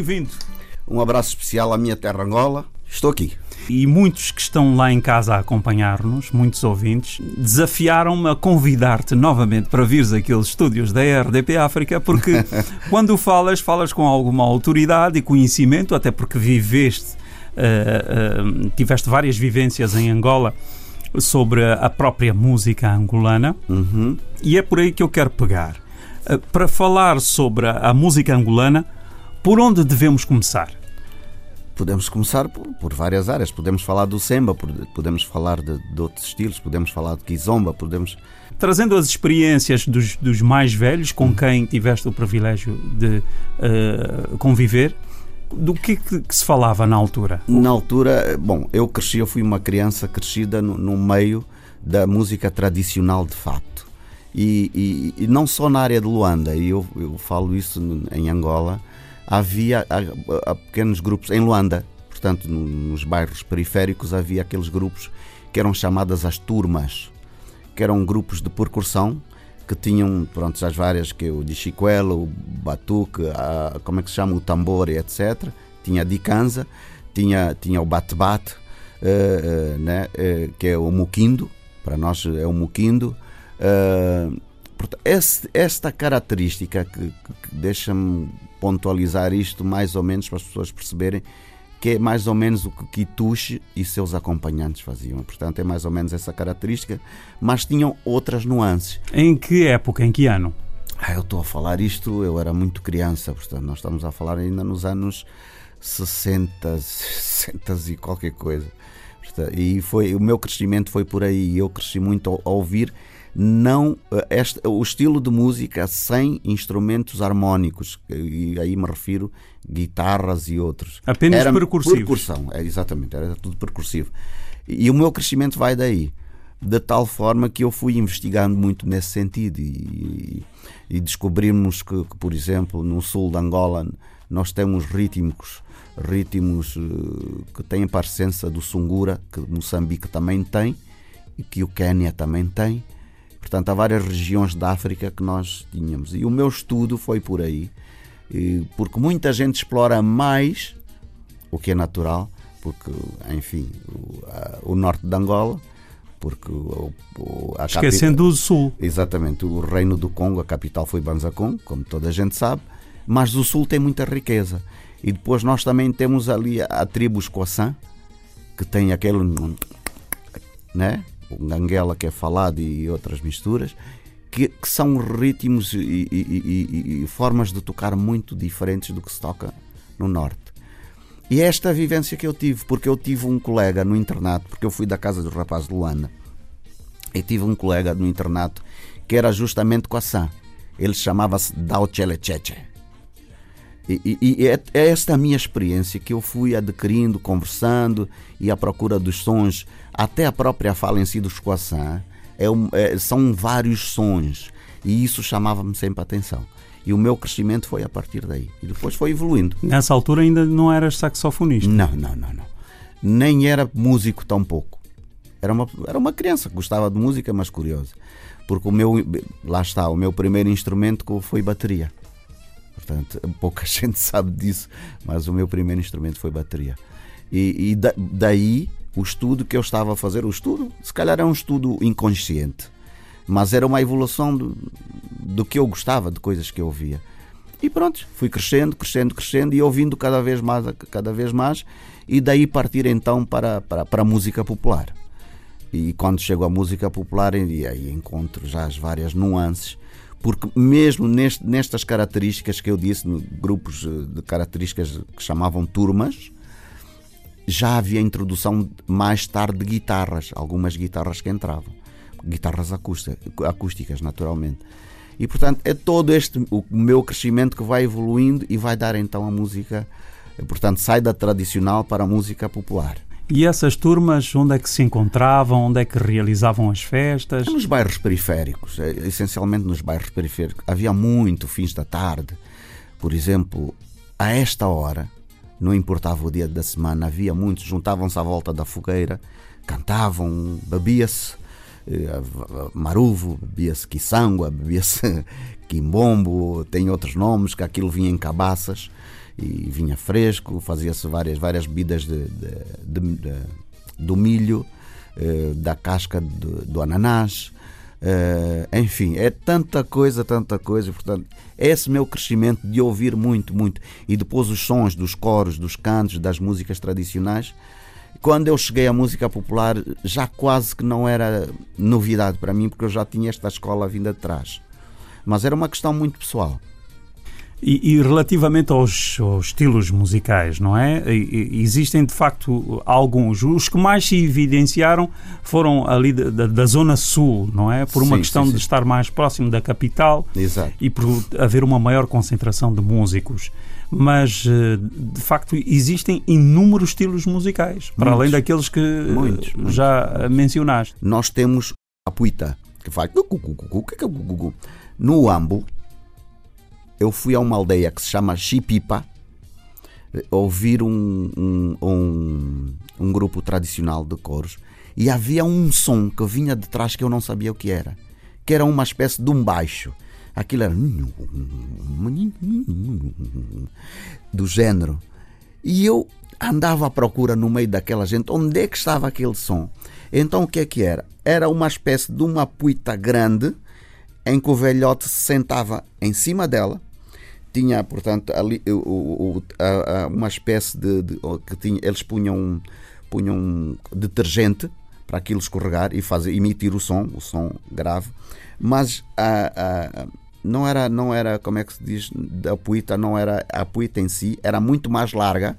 Bem-vindo. Um abraço especial à minha terra Angola. Estou aqui. E muitos que estão lá em casa a acompanhar-nos, muitos ouvintes, desafiaram-me a convidar-te novamente para vires aqueles estúdios da RDP África, porque quando falas, falas com alguma autoridade e conhecimento, até porque viveste, uh, uh, tiveste várias vivências em Angola sobre a própria música angolana, uhum. e é por aí que eu quero pegar. Uh, para falar sobre a, a música angolana, por onde devemos começar? podemos começar por, por, várias áreas. Podemos falar do semba, podemos falar de, de, outros estilos, podemos falar de kizomba, podemos... Trazendo as experiências dos, dos mais velhos com quem tiveste o privilégio de uh, conviver, do que, que, se falava na altura? Na altura, bom, eu cresci, eu fui uma criança crescida no, no meio da música tradicional de facto. E, e, e, não só na área de Luanda, e eu, eu falo isso em Angola, havia há, há pequenos grupos em Luanda, portanto, nos bairros periféricos havia aqueles grupos que eram chamadas as turmas, que eram grupos de percussão que tinham, pronto, as várias que o de Chicuela, o batuque, a, como é que se chama, o tambor etc. Tinha a dicanza, tinha, tinha o bate-bate, uh, uh, né, uh, que é o muquindo, para nós é o muquindo. esta característica que, que deixa-me pontualizar isto mais ou menos para as pessoas perceberem que é mais ou menos o que Kitushi e seus acompanhantes faziam. Portanto, é mais ou menos essa característica, mas tinham outras nuances. Em que época, em que ano? Ah, eu estou a falar isto, eu era muito criança, portanto, nós estamos a falar ainda nos anos 60, 60 e qualquer coisa. E foi, o meu crescimento foi por aí. Eu cresci muito a ouvir não eh, este, o estilo de música sem instrumentos harmónicos e aí me refiro guitarras e outros. Apenas era percursivos. percussão é, exatamente era tudo percursivo e o meu crescimento vai daí de tal forma que eu fui investigando muito nesse sentido e, e descobrimos que, que, por exemplo no sul de Angola nós temos ritmos ritmos eh, que têm a parecença do sungura que Moçambique também tem e que o Quênia também tem Portanto, há várias regiões da África que nós tínhamos. E o meu estudo foi por aí, porque muita gente explora mais, o que é natural, porque, enfim, o, a, o norte de Angola, porque o, o, a Esquecendo o sul. Exatamente, o reino do Congo, a capital foi Banzacon, como toda a gente sabe, mas o sul tem muita riqueza. E depois nós também temos ali a, a tribo Escoçã, que tem aquele. Né? O Ganguela que é falado e outras misturas, que, que são ritmos e, e, e, e, formas de tocar muito diferentes do que se toca no Norte. E é esta vivência que eu tive, porque eu tive um colega no internato, porque eu fui da casa do rapaz de Luanda, e tive um colega no internato que era justamente Coaçã. Ele chamava-se Dao Chelecheche. E, e, e é, é esta a minha experiência que eu fui adquirindo, conversando e à procura dos sons até a própria fala em si do escoaçã é, é, são vários sons e isso chamava-me sempre a atenção. E o meu crescimento foi a partir daí. E depois foi evoluindo. Nessa altura ainda não eras saxofonista? Não, não, não, não. Nem era músico tão pouco. Era uma, era uma criança que gostava de música, mas curiosa. Porque o meu, lá está, o meu primeiro instrumento foi bateria. Portanto, pouca gente sabe disso, mas o meu primeiro instrumento foi bateria. E, e da, daí o estudo que eu estava a fazer, o estudo, se calhar é um estudo inconsciente, mas era uma evolução do, do que eu gostava, de coisas que eu ouvia. E pronto, fui crescendo, crescendo, crescendo e ouvindo cada vez mais, cada vez mais, e daí partir então para, para, para a música popular. E quando chego à música popular, e aí encontro já as várias nuances, porque mesmo neste, nestas características que eu disse, grupos de características que chamavam turmas, já havia introdução mais tarde de guitarras, algumas guitarras que entravam, guitarras acústicas, naturalmente. E portanto é todo este o meu crescimento que vai evoluindo e vai dar então a música, portanto sai da tradicional para a música popular. E essas turmas, onde é que se encontravam? Onde é que realizavam as festas? Nos bairros periféricos, é, essencialmente nos bairros periféricos. Havia muito fins da tarde. Por exemplo, a esta hora, não importava o dia da semana, havia muitos, juntavam-se à volta da fogueira, cantavam, bebia-se maruvo, bebia-se quiçangua, bebia-se quimbombo, tem outros nomes, que aquilo vinha em cabaças e vinha fresco, fazia-se várias, várias bebidas de, de, de, do milho, eh, da casca do, do ananás, eh, enfim, é tanta coisa, tanta coisa, portanto, esse meu crescimento de ouvir muito, muito, e depois os sons dos coros, dos cantos, das músicas tradicionais, quando eu cheguei à música popular, já quase que não era novidade para mim, porque eu já tinha esta escola vinda de trás. Mas era uma questão muito pessoal. E, e relativamente aos, aos, estilos musicais, não é? E, existem de facto alguns. Os que mais se evidenciaram foram ali da, da, da Zona Sul, não é? Por uma sim, questão sim, sim. de estar mais próximo da capital Exato. e por haver uma maior concentração de músicos. Mas eh, de facto existem inúmeros estilos musicais, para além daqueles que muitos, já muitos. mencionaste. Nós temos a puita, que faz. No Ambo, eu fui a uma aldeia que se chama Chipipa ouvir um, um, um, um, grupo tradicional de coros e havia um som que vinha de trás que eu não sabia o que era, que era uma espécie de um baixo. Aquilo era do género. E eu andava à procura no meio daquela gente onde é que estava aquele som. Então o que é que era? Era uma espécie de uma puita grande em que o velhote se sentava em cima dela tinha, portanto, ali o, o, a, a, uma espécie de, de, que tinha, eles punham, punham detergente para aquilo escorregar e fazer emitir o som, o som grave, mas a, não era não era como é que se diz a puita não era a puita em si era muito mais larga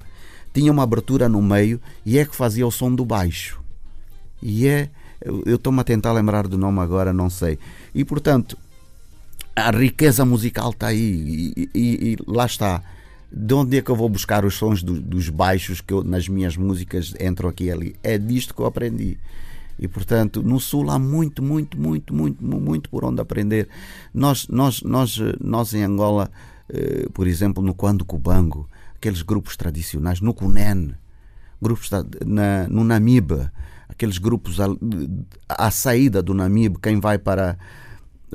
tinha uma abertura no meio e é que fazia o som do baixo. E é eu estou-me a tentar lembrar do nome agora não sei. E portanto a riqueza musical está aí e, e, e, lá está. De onde é que eu vou buscar os sons do, dos baixos que eu, nas minhas músicas entram aqui e ali? É disto que eu aprendi. E portanto, no Sul há muito, muito, muito, muito, muito por onde aprender. Nós, nós, nós, nós em Angola, eh, por exemplo, no Quando Cubango, aqueles grupos tradicionais, no Cunen, grupos na, no Namibe, aqueles grupos à, à saída do Namibe, quem vai para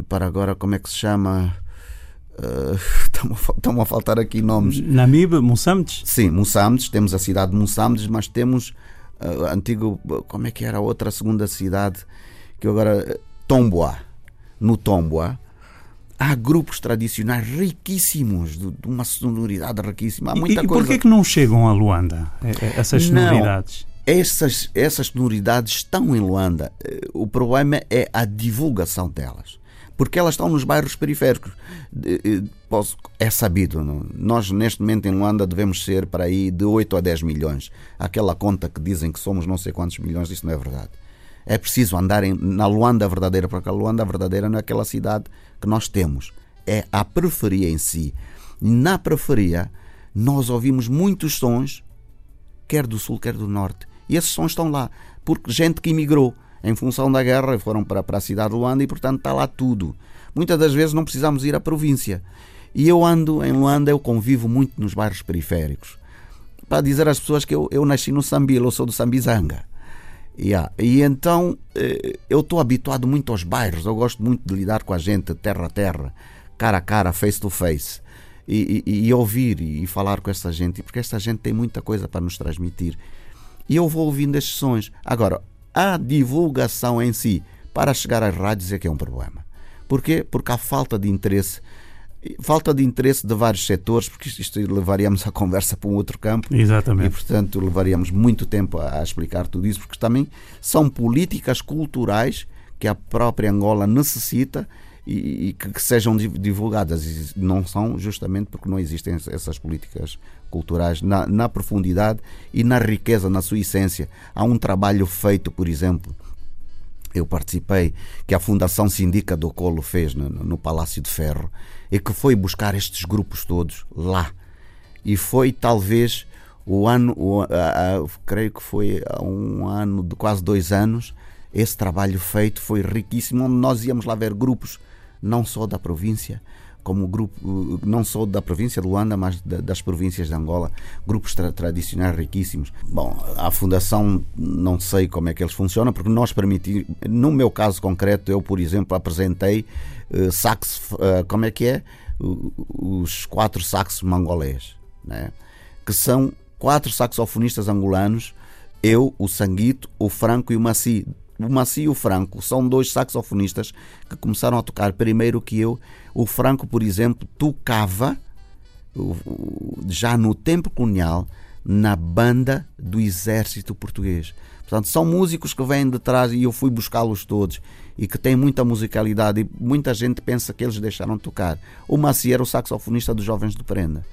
para agora, como é que se chama? Uh, estão, a faltar aqui nomes. Namibe, Moçambiques? Sim, Moçambiques. Temos a cidade de Moçambiques, mas temos uh, antigo. Como é que era a outra segunda cidade? Que agora. Tomboa. No Tomboa. Há grupos tradicionais riquíssimos, de, de uma sonoridade riquíssima. Há muita e, e coisa. porquê que não chegam a Luanda, essas sonoridades? Não essas, essas sonoridades estão em Luanda. Eh, o problema é a divulgação delas porque elas estão nos bairros periféricos. É sabido, não? nós neste momento em Luanda devemos ser para aí de 8 a 10 milhões. Aquela conta que dizem que somos não sei quantos milhões, isso não é verdade. É preciso andar na Luanda verdadeira, porque a Luanda verdadeira não é aquela cidade que nós temos, é a periferia em si. Na periferia, nós ouvimos muitos sons, quer do sul, quer do norte, e esses sons estão lá, porque gente que imigrou em função da guerra, foram para, para a cidade de Luanda e, portanto, está lá tudo. Muitas das vezes não precisamos ir à província. E eu ando em Luanda, eu convivo muito nos bairros periféricos. Para dizer às pessoas que eu, eu nasci no Sambila, eu sou do Sambizanga. Yeah. E então eh, eu estou habituado muito aos bairros, eu gosto muito de lidar com a gente, terra a terra, cara a cara, face to face. E, e, e ouvir e falar com essa gente, porque esta gente tem muita coisa para nos transmitir. E eu vou ouvindo estes sons. Agora, a divulgação em si para chegar às rádios é que é um problema. Porquê? Porque há falta de interesse. Falta de interesse de vários setores, porque isto levaríamos a conversa para um outro campo. Exatamente. E, portanto, levaríamos muito tempo a, a explicar tudo isso, porque também são políticas culturais que a própria Angola necessita e, e que, que, sejam divulgadas. E não são justamente porque não existem essas políticas culturais na, na profundidade e na riqueza, na sua essência. Há um trabalho feito, por exemplo, eu participei, que a Fundação Sindica do Colo fez no, no, Palácio de Ferro, e que foi buscar estes grupos todos lá. E foi talvez o ano, o, a, a, creio que foi há um ano, de quase dois anos, esse trabalho feito foi riquíssimo, onde nós íamos lá ver grupos não só da província, como grupo, não só da província de Luanda, mas das províncias de Angola, grupos tra tradicionais riquíssimos. Bom, a fundação não sei como é que eles funcionam, porque nós permitimos, no meu caso concreto, eu, por exemplo, apresentei uh, sax, uh, como é que é? Uh, os quatro saxos mangolês, né? que são quatro saxofonistas angolanos, eu, o Sanguito, o Franco e o Maci, o Macio e o Franco são dois saxofonistas que começaram a tocar primeiro que eu. O Franco, por exemplo, tocava já no tempo colonial na banda do exército português. Portanto, são músicos que vêm de trás e eu fui buscá-los todos e que têm muita musicalidade e muita gente pensa que eles deixaram de tocar. O Maci era o saxofonista dos Jovens de Prenda.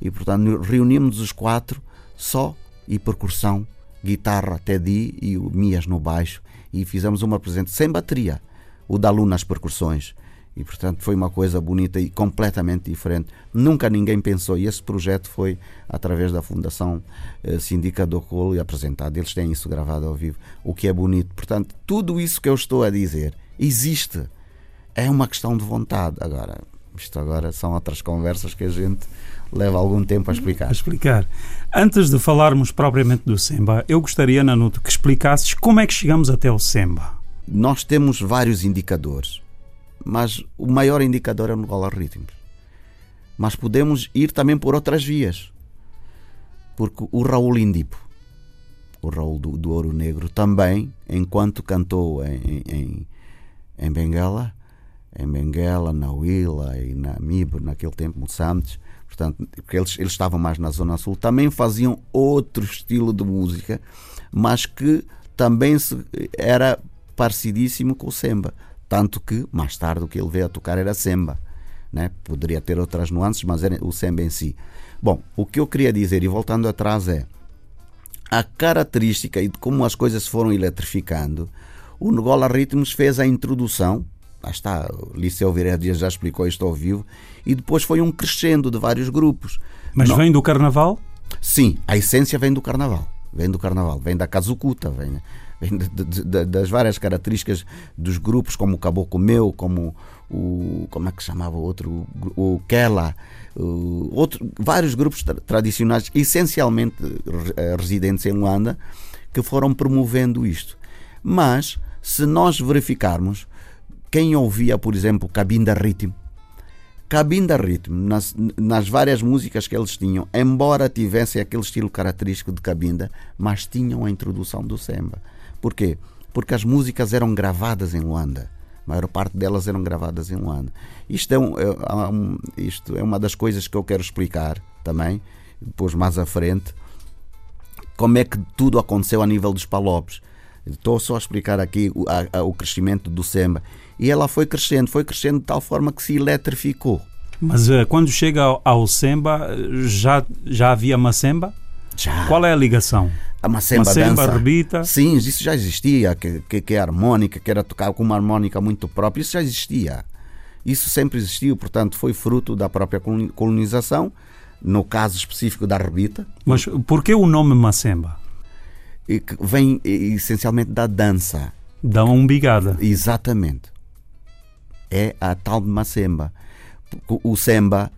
E, portanto, reunimos os quatro só e percussão, guitarra, Teddy e o Mias no baixo e fizemos uma apresentação sem bateria, o da Luna nas percussões. E portanto foi uma coisa bonita e completamente diferente. Nunca ninguém pensou. E esse projeto foi através da Fundação eh, Sindica do Colo e apresentado. Eles têm isso gravado ao vivo, o que é bonito. Portanto, tudo isso que eu estou a dizer existe. É uma questão de vontade. Agora, isto agora são outras conversas que a gente leva algum tempo a explicar. A explicar. Antes de falarmos propriamente do Semba, eu gostaria, Nanuto, que explicasses como é que chegamos até o Semba. Nós temos vários indicadores, mas o maior indicador é no Gola Ritmos. Mas podemos ir também por outras vias. Porque o Raul Indipo, o Raul do, do Ouro Negro, também, enquanto cantou em, em, em Benguela, em Benguela, na Huila e na Mib, naquele tempo, Moçambique, portanto, porque eles, eles estavam mais na Zona Sul, também faziam outro estilo de música, mas que também se, era parecidíssimo com o Semba. Tanto que, mais tarde, o que ele veio a tocar era Semba. Né? Poderia ter outras nuances, mas era o Semba em si. Bom, o que eu queria dizer, e voltando atrás, é a característica e de como as coisas foram eletrificando. O Ngola Ritmos fez a introdução lá está, o Liceu Vireira Dias já explicou isto ao vivo, e depois foi um crescendo de vários grupos. Mas Não, vem do Carnaval? Sim, a essência vem do Carnaval. Vem do Carnaval, vem da Kazukuta, vem, vem de, de, de, das várias características dos grupos, como o Caboclo Meu, como o. Como é que chamava o outro? O Kela, o, outro, vários grupos tra tradicionais, essencialmente eh, residentes em Luanda, que foram promovendo isto. Mas, se nós verificarmos, quem ouvia, por exemplo, Cabinda Ritmo, Cabinda Ritmo, nas, nas várias músicas que eles tinham, embora tivessem aquele estilo característico de Cabinda, mas tinham a introdução do Semba. Porquê? Porque as músicas eram gravadas em Luanda. A maior parte delas eram gravadas em Luanda. Isto é, um, é, um, isto é uma das coisas que eu quero explicar também, depois mais à frente, como é que tudo aconteceu a nível dos palopes. Estou só a explicar aqui o, a, o crescimento do Semba e ela foi crescendo, foi crescendo de tal forma que se eletrificou. Mas uh, quando chega ao, ao Semba, já, já havia Macemba? Já. Qual é a ligação? A Macemba, Macemba dança. rebita? Sim, isso já existia, que, que, que é harmónica, que era tocar com uma harmónica muito própria, isso já existia. Isso sempre existiu, portanto, foi fruto da própria colonização, no caso específico da rebita. Mas por que o nome Macemba? Que vem essencialmente da dança. Da umbigada. Exatamente é a tal de macemba. O semba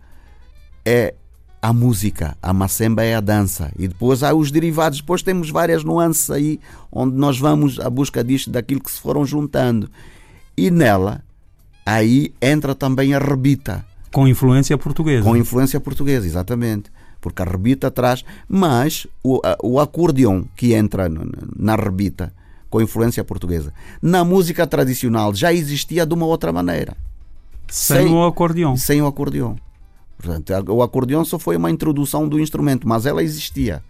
é a música, a macemba é a dança. E depois há os derivados, depois temos várias nuances aí, onde nós vamos à busca disto, daquilo que se foram juntando. E nela, aí entra também a rebita. Com influência portuguesa. Com influência portuguesa, exatamente. Porque a rebita traz, mas o, o acordeão que entra na rebita com influência portuguesa. Na música tradicional já existia de uma outra maneira. Sem, sem o acordeão. Sem o acordeão. Portanto, o acordeão só foi uma introdução do instrumento, mas ela existia.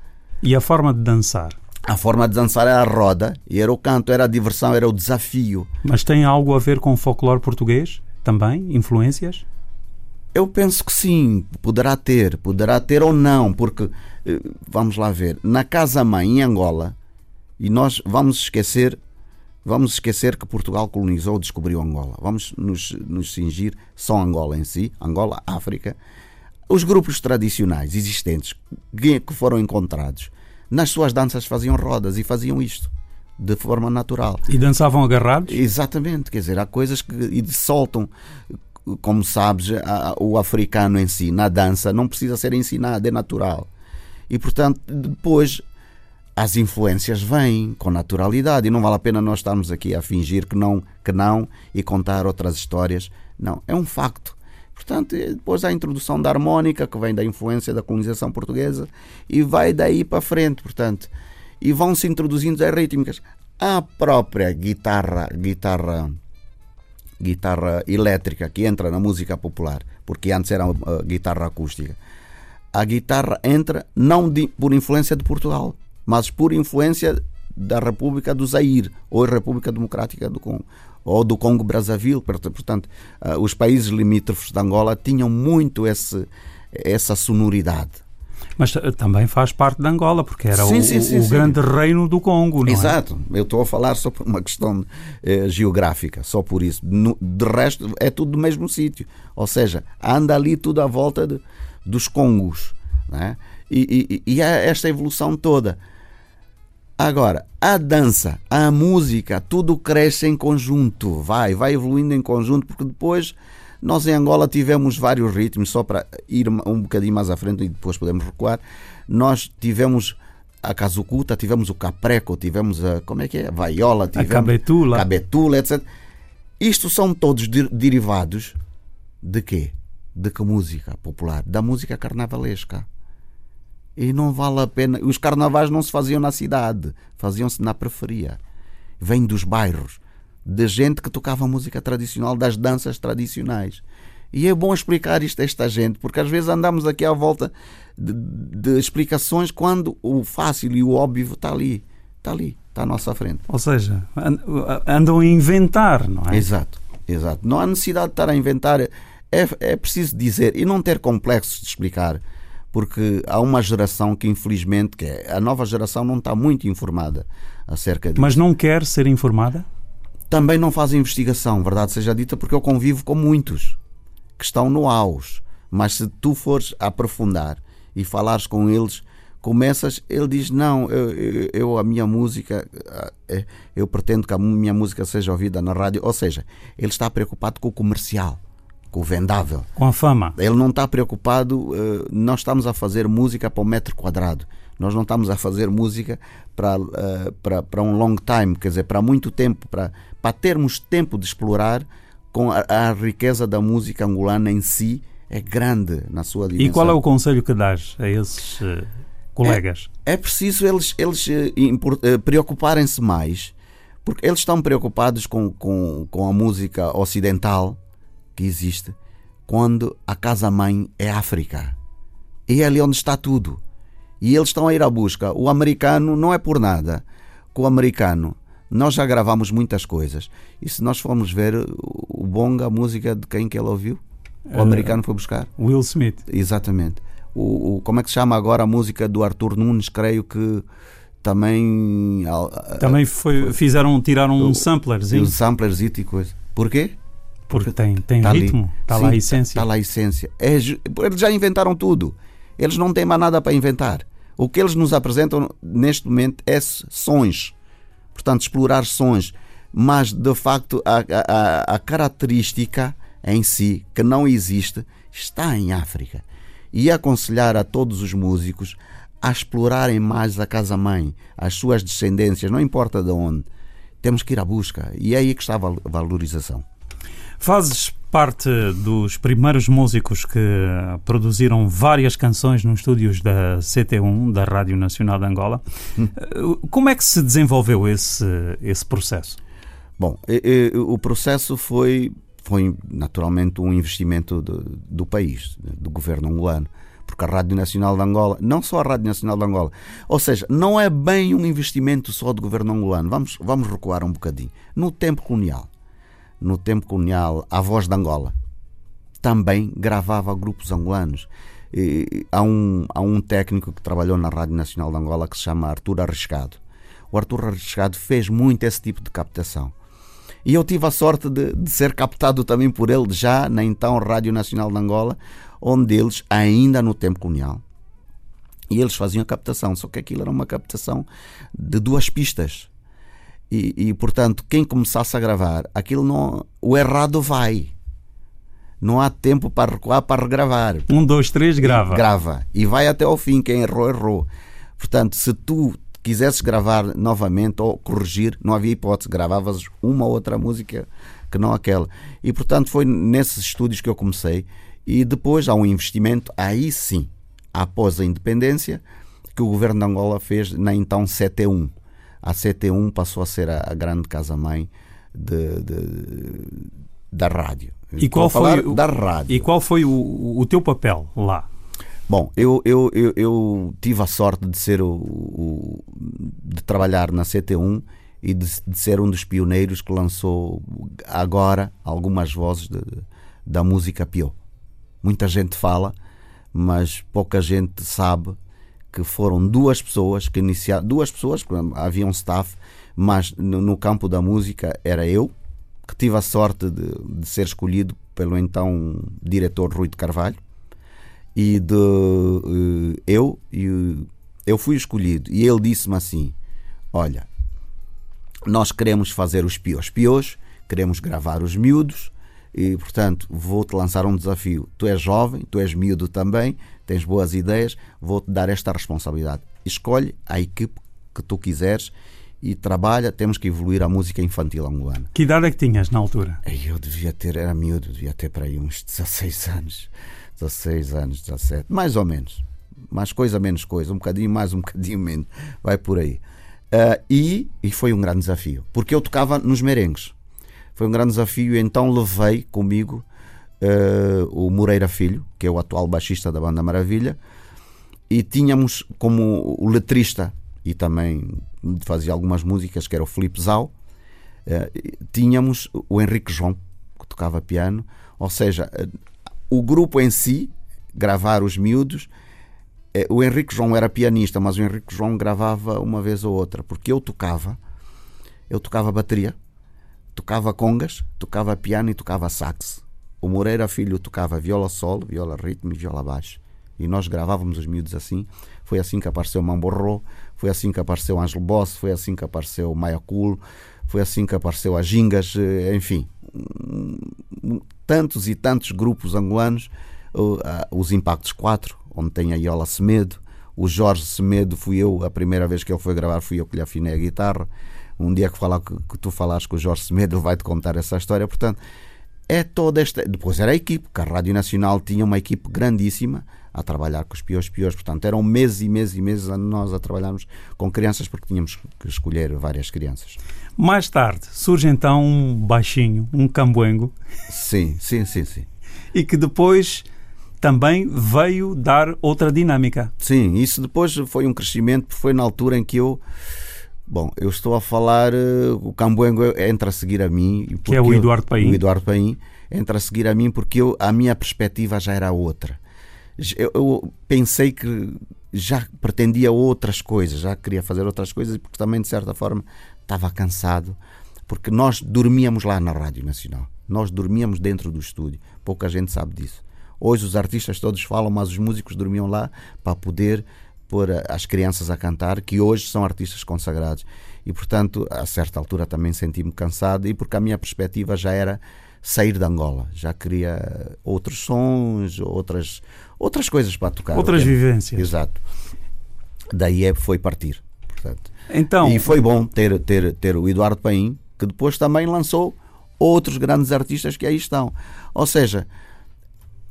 E a forma de dançar? A forma de dançar era a roda, e era o canto, era a diversão, era o desafio. Mas tem algo a ver com o folclore português também? Influências? Eu penso que sim, poderá ter, poderá ter ou não, porque eh, vamos lá ver, na casa-mãe em Angola, e nós vamos esquecer, vamos esquecer que Portugal colonizou, descobriu Angola. Vamos nos, nos cingir só Angola em si, Angola, África. Os grupos tradicionais existentes que foram encontrados, nas suas danças faziam rodas e faziam isto de forma natural. E dançavam agarrados? Exatamente, quer dizer, há coisas que e soltam como sabes, o africano em si, na dança, não precisa ser ensinado, é natural. E portanto, depois as influências vêm com naturalidade e não vale a pena nós estarmos aqui a fingir que não, que não e contar outras histórias. Não, é um facto. Portanto, depois há a introdução da harmónica, que vem da influência da colonização portuguesa, e vai daí para frente, portanto. E vão se introduzindo as rítmicas. A própria guitarra, guitarra, guitarra elétrica que entra na música popular, porque antes era a guitarra acústica. A guitarra entra não de, por influência de Portugal, mas por influência da República do Zaire ou República Democrática do Congo ou do Congo Brazzaville, portanto, uh, os países limítrofes de Angola tinham muito esse, essa sonoridade. Mas uh, também faz parte de Angola, porque era sim, o, sim, sim, o grande reino do Congo, não é? Exato. É? Eu estou a falar só por uma questão uh, geográfica, só por isso. No, de resto, é tudo do mesmo sítio. Ou seja, anda ali tudo à volta de, dos Congos. Né? E, e, e há esta evolução toda. Agora, a dança, a música, tudo cresce em conjunto, vai, vai evoluindo em conjunto, porque depois nós em Angola tivemos vários ritmos, só para ir um bocadinho mais à frente e depois podemos recuar. Nós tivemos a casucuta, tivemos o capreco, tivemos a como é que é? A vaiola, tivemos a cabetula, cabetula etc. Isto são todos derivados de quê? De que música popular? Da música carnavalesca. E não vale a pena. Os carnavais não se faziam na cidade, faziam-se na periferia. Vem dos bairros, de gente que tocava música tradicional, das danças tradicionais. E é bom explicar isto a esta gente, porque às vezes andamos aqui à volta de, de explicações quando o fácil e o óbvio está ali. Está ali, está à nossa frente. Ou seja, andam a inventar, não é? Exato, exato. Não há necessidade de estar a inventar. É, é preciso dizer e não ter complexos de explicar porque há uma geração que infelizmente que é, a nova geração não está muito informada acerca disso. Mas não quer ser informada? Também não faz investigação, verdade seja dita, porque eu convivo com muitos que estão no auge. Mas se tu fores aprofundar e falares com eles, começas, ele diz: Não, eu, eu, eu, a minha música, eh, eu pretendo que a minha música seja ouvida na rádio. Ou seja, ele está preocupado com o comercial com o vendável. Com a fama. Ele não está preocupado, uh, nós estamos a fazer música para o metro quadrado. Nós não estamos a fazer música para, uh, para, para um long time, quer dizer, para muito tempo, para, para termos tempo de explorar com a, a riqueza da música angolana em si, é grande na sua dimensão. E qual é o conselho que dás a esses uh, colegas? É, é, preciso eles, eles uh, preocuparem-se mais, porque eles estão preocupados com, com, com a música ocidental, que existe quando a casa-mãe é África. E é ali onde está tudo. E eles estão a ir à busca. O americano não é por nada. Com o americano, nós já gravamos muitas coisas. E se nós formos ver o Bonga, a música de quem que ele ouviu? O americano foi buscar? Will Smith. Exatamente. O, o, como é que se chama agora a música do Arthur Nunes? Creio que também. Também foi, fizeram, tiraram um samplerzinho. Um samplerzinho e coisa. Porquê? Porque tem, tem tá ritmo, está lá a essência. Está lá a essência. É, eles já inventaram tudo. Eles não têm mais nada para inventar. O que eles nos apresentam neste momento é sons. Portanto, explorar sons. Mas, de facto, a, a, a característica em si, que não existe, está em África. E aconselhar a todos os músicos a explorarem mais a casa-mãe, as suas descendências, não importa de onde. Temos que ir à busca. E é aí que está a valorização. Fazes parte dos primeiros músicos que produziram várias canções nos estúdios da CT1, da Rádio Nacional de Angola. Hum. Como é que se desenvolveu esse, esse processo? Bom, o processo foi, foi naturalmente um investimento do, do país, do governo angolano porque a Rádio Nacional de Angola, não só a Rádio Nacional de Angola, ou seja, não é bem um investimento só do governo angolano. Vamos, vamos recuar um bocadinho. No tempo colonial, no tempo colonial, a voz de Angola. Também gravava grupos angolanos. E há, um, há um técnico que trabalhou na Rádio Nacional de Angola que se chama Artur Arriscado. O Artur Arriscado fez muito esse tipo de captação. E eu tive a sorte de, de, ser captado também por ele já na então Rádio Nacional de Angola, onde eles, ainda no tempo colonial, e eles faziam a captação, só que aquilo era uma captação de duas pistas. E, e, portanto, quem começasse a gravar, aquilo não. O errado vai. Não há tempo para recuar para regravar. Um, dois, três, grava. Grava. E vai até ao fim. Quem errou, errou. Portanto, se tu quisesses gravar novamente ou corrigir, não havia hipótese. Gravavas uma ou outra música que não aquela. E portanto foi nesses estúdios que eu comecei. E depois há um investimento, aí sim, após a independência, que o governo de Angola fez na então CT1. A CT1 passou a ser a, a grande casa-mãe de, de, da rádio. E qual, foi o, da rádio. e qual foi o, o teu papel lá? Bom, eu, eu, eu, eu, tive a sorte de ser o, o de trabalhar na CT1 e de, de, ser um dos pioneiros que lançou agora algumas vozes de, da música Pio. Muita gente fala, mas pouca gente sabe que foram duas pessoas que iniciaram, duas pessoas, havia um staff, mas no, no, campo da música era eu, que tive a sorte de, de ser escolhido pelo então diretor Rui de Carvalho, e de uh, eu, e, eu fui escolhido, e ele disse-me assim: Olha, nós queremos fazer os pios pios, queremos gravar os miúdos, e portanto vou-te lançar um desafio. Tu és jovem, tu és miúdo também, tens boas ideias, vou-te dar esta responsabilidade. Escolhe a equipe que tu quiseres e trabalha, temos que evoluir a música infantil angolana. Que idade é que tinhas na altura? Eu devia ter, era miúdo, devia ter para aí uns 16 anos, 16 anos, 17, mais ou menos. Mais coisa, menos coisa, um bocadinho mais, um bocadinho menos, vai por aí. Uh, e, e foi um grande desafio, porque eu tocava nos merengues. Foi um grande desafio, então levei comigo uh, o Moreira Filho, que é o atual baixista da Banda Maravilha, e tínhamos como o letrista e também fazia algumas músicas, que era o Felipe Zau, uh, tínhamos o Henrique João, que tocava piano, ou seja, uh, o grupo em si, gravar os miúdos, o Henrique João era pianista, mas o Henrique João gravava uma vez ou outra, porque eu tocava, eu tocava bateria, tocava congas, tocava piano e tocava sax. O Moreira Filho tocava viola solo, viola ritmo e viola baixo. E nós gravávamos os miúdos assim. Foi assim que apareceu Mamborro, foi assim que apareceu Angelo Boss, foi assim que apareceu Maia Cool, foi assim que apareceu a Gingas, eh, enfim. Tantos e tantos grupos angolanos, os Impactos 4, onde tem a Iola Semedo, o Jorge Semedo, fui eu, a primeira vez que ele foi gravar, fui eu que lhe afinei a guitarra. Um dia que, falar, que, que tu falares com o Jorge Semedo, ele vai-te contar essa história. Portanto, é toda esta. Depois era a equipe, que a Rádio Nacional tinha uma equipe grandíssima a trabalhar com os piores piores. Portanto, eram meses e meses e meses a nós a trabalharmos com crianças porque tínhamos que escolher várias crianças. Mais tarde surge então um baixinho, um cambuengo. Sim, sim, sim, sim. E que depois também veio dar outra dinâmica. Sim, isso depois foi um crescimento, foi na altura em que eu Bom, eu estou a falar, uh, o Cambuengo entra a seguir a mim. Que é o Eduardo Paim. O Eduardo Paim entra a seguir a mim porque eu, a minha perspectiva já era outra. Eu, eu, pensei que já pretendia outras coisas, já queria fazer outras coisas, porque também, de certa forma, estava cansado. Porque nós dormíamos lá na Rádio Nacional. Nós dormíamos dentro do estúdio. Pouca gente sabe disso. Hoje os artistas todos falam, mas os músicos dormiam lá para poder pôr as crianças a cantar, que hoje são artistas consagrados. E, portanto, a certa altura também senti-me cansado, e porque a minha perspectiva já era sair de Angola. Já queria outros sons, outras, outras coisas para tocar. Outras vivências. Exato. Daí é, foi partir. Portanto. Então, e foi bom ter, ter, ter o Eduardo Paim, que depois também lançou outros grandes artistas que aí estão. Ou seja,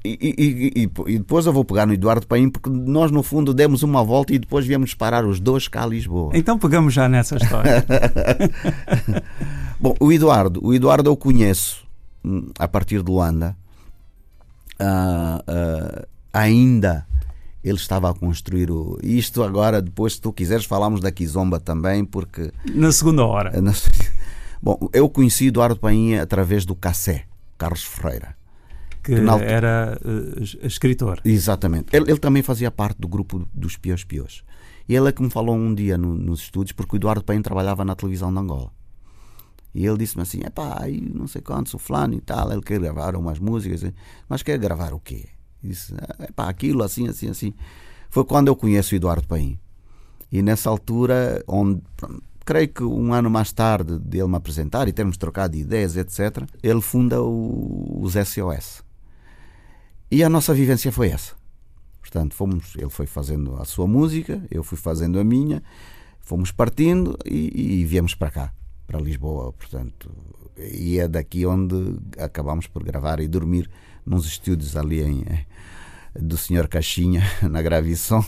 e, e, e, depois eu vou pegar no Eduardo Paim, porque nós, no fundo, demos uma volta e depois viemos parar os dois cá a Lisboa. Então pegamos já nessa história. Bom, o Eduardo, o Eduardo eu conheço hum, a partir de Luanda. Uh, uh, ainda ele estava a construir o. Isto agora, depois, se tu quiseres, falamos da Kizomba também, porque. Na segunda hora. Bom, eu conheci Eduardo Paim através do Cassé, Carlos Ferreira que, era uh, escritor. Exatamente. Ele, ele, também fazia parte do grupo dos Pios Pios. E ele é que me falou um dia no, nos estúdios, porque o Eduardo Paim trabalhava na televisão de Angola. E ele disse-me assim: é pá, não sei quantos, o fulano e tal, ele quer gravar umas músicas, mas quer gravar o quê? E disse: é pá, aquilo, assim, assim, assim. Foi quando eu conheço o Eduardo Paim. E nessa altura, onde creio que um ano mais tarde de ele me apresentar e termos trocado ideias, etc., ele funda o, os SOS E a nossa vivência foi essa. Portanto, fomos, ele foi fazendo a sua música, eu fui fazendo a minha, fomos partindo e, e viemos para cá, para Lisboa. Portanto, e é daqui onde acabamos por gravar e dormir nos estúdios ali em, eh, do Senhor Caixinha, na Gravição.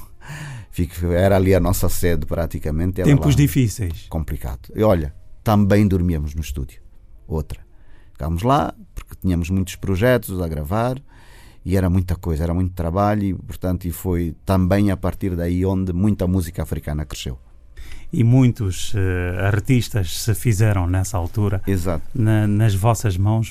Era ali a nossa sede praticamente. Tempos lá, difíceis. Complicado. E olha, também dormíamos no estúdio. Outra. Ficámos lá porque tínhamos muitos projetos a gravar e era muita coisa, era muito trabalho e, portanto, e foi também a partir daí onde muita música africana cresceu. E muitos uh, artistas se fizeram nessa altura na, nas vossas mãos.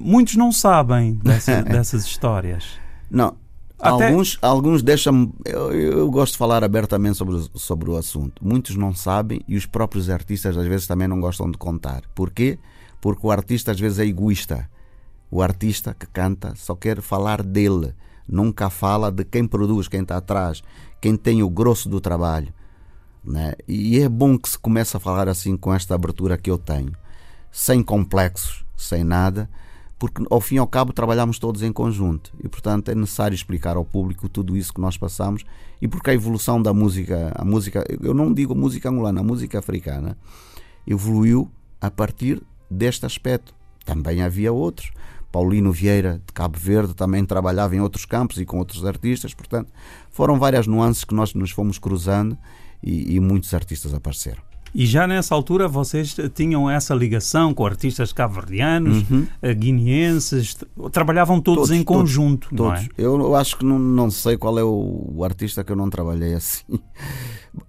Muitos não sabem dessa, dessas histórias. Não, até... Alguns, alguns deixam-me. Eu, eu, gosto de falar abertamente sobre, sobre o assunto. Muitos não sabem e os próprios artistas às vezes também não gostam de contar. Porquê? Porque o artista às vezes é egoísta. O artista que canta só quer falar dele, nunca fala de quem produz, quem está atrás, quem tem o grosso do trabalho. Né? E é bom que se comece a falar assim com esta abertura que eu tenho, sem complexos, sem nada, porque ao fim e ao cabo trabalhamos todos em conjunto e portanto é necessário explicar ao público tudo isso que nós passamos e porque a evolução da música, a música, eu não digo música angolana, a música africana evoluiu a partir deste aspecto. Também havia outros, Paulino Vieira de Cabo Verde também trabalhava em outros campos e com outros artistas, portanto, foram várias nuances que nós nos fomos cruzando e, e muitos artistas apareceram. E já nessa altura vocês tinham essa ligação com artistas cabo-verdianos, uhum. Eh, guineenses, trabalhavam todos, todos em conjunto, todos, não é? Todos. Eu acho que não, não sei qual é o, o, artista que eu não trabalhei assim.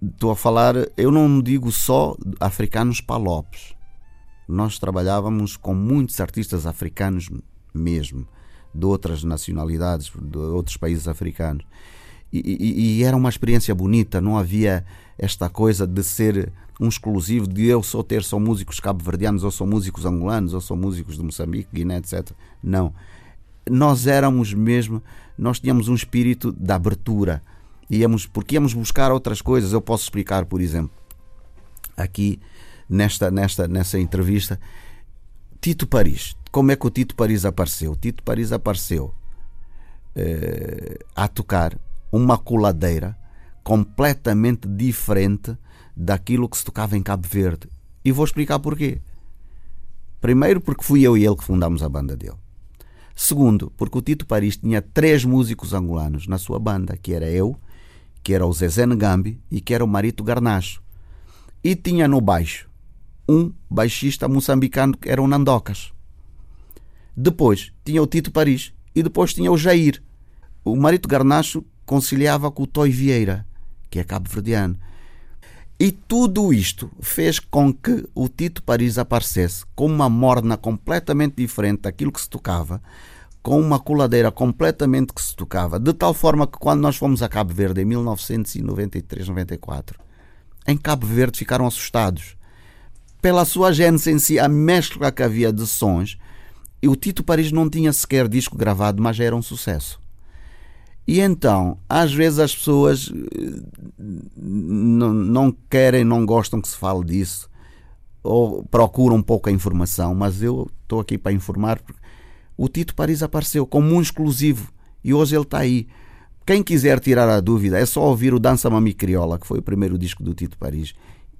Estou a falar, eu não digo só africanos palopes. Nós trabalhávamos com muitos artistas africanos mesmo, de outras nacionalidades, de outros países africanos. E, e, e, era uma experiência bonita, não havia esta coisa de ser um exclusivo, de eu só ter só músicos cabo-verdianos, ou só músicos angolanos, ou só músicos de Moçambique, Guiné, etc. Não. Nós éramos mesmo, nós tínhamos um espírito de abertura, íamos, porque íamos buscar outras coisas. Eu posso explicar, por exemplo, aqui nesta, nesta, nessa entrevista, Tito Paris como é que o Tito Paris apareceu? O Tito Paris apareceu eh, a tocar uma coladeira completamente diferente daquilo que se tocava em Cabo Verde. E vou explicar porquê. Primeiro, porque fui eu e ele que fundámos a banda dele. Segundo, porque o Tito Paris tinha três músicos angolanos na sua banda, que era eu, que era o Zezé Ngambi e que era o Marito Garnacho. E tinha no baixo um baixista moçambicano que era o Nandocas. Depois tinha o Tito Paris e depois tinha o Jair. O Marito Garnacho conciliava com o Toy Vieira, que é cabo-verdiano. E tudo isto fez com que o Tito Paris aparecesse com uma morna completamente diferente daquilo que se tocava, com uma coladeira completamente que se tocava, de tal forma que quando nós fomos a Cabo Verde em 1993-94, em Cabo Verde ficaram assustados. Pela sua gênese em si, a mescla que havia de sons, e o Tito Paris não tinha sequer disco gravado, mas já era um sucesso. E então, às vezes as pessoas eh, não, querem, não gostam que se fale disso, ou procuram um pouco a informação, mas eu estou aqui para informar. O Tito Paris apareceu como um exclusivo e hoje ele está aí. Quem quiser tirar a dúvida é só ouvir o Dança Mami Crioula, que foi o primeiro disco do Tito Paris,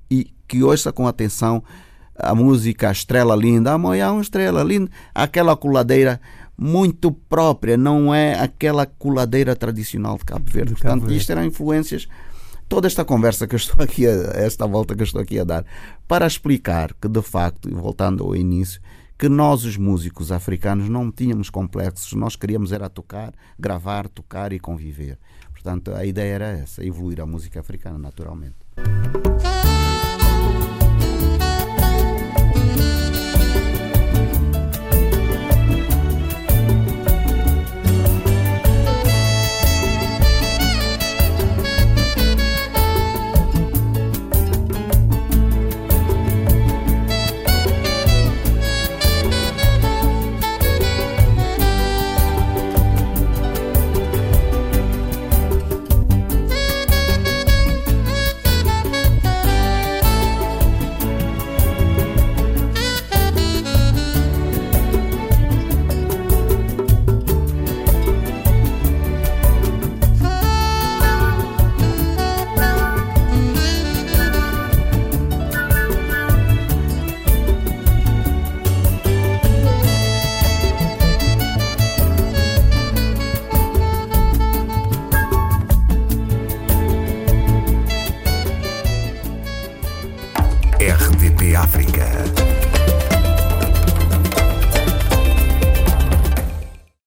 e que ouça com atenção a música Estrela Linda, amanhã uma estrela linda, aquela coladeira muito própria, não é aquela coladeira tradicional de Cabo Verde. De Portanto, Cabo Verde. isto eram influências. Toda esta conversa que eu estou aqui, a, esta volta que eu estou aqui a dar, para explicar que, de facto, e voltando ao início, que nós, os músicos africanos, não tínhamos complexos, nós queríamos era tocar, gravar, tocar e conviver. Portanto, a ideia era essa, evoluir a música africana naturalmente.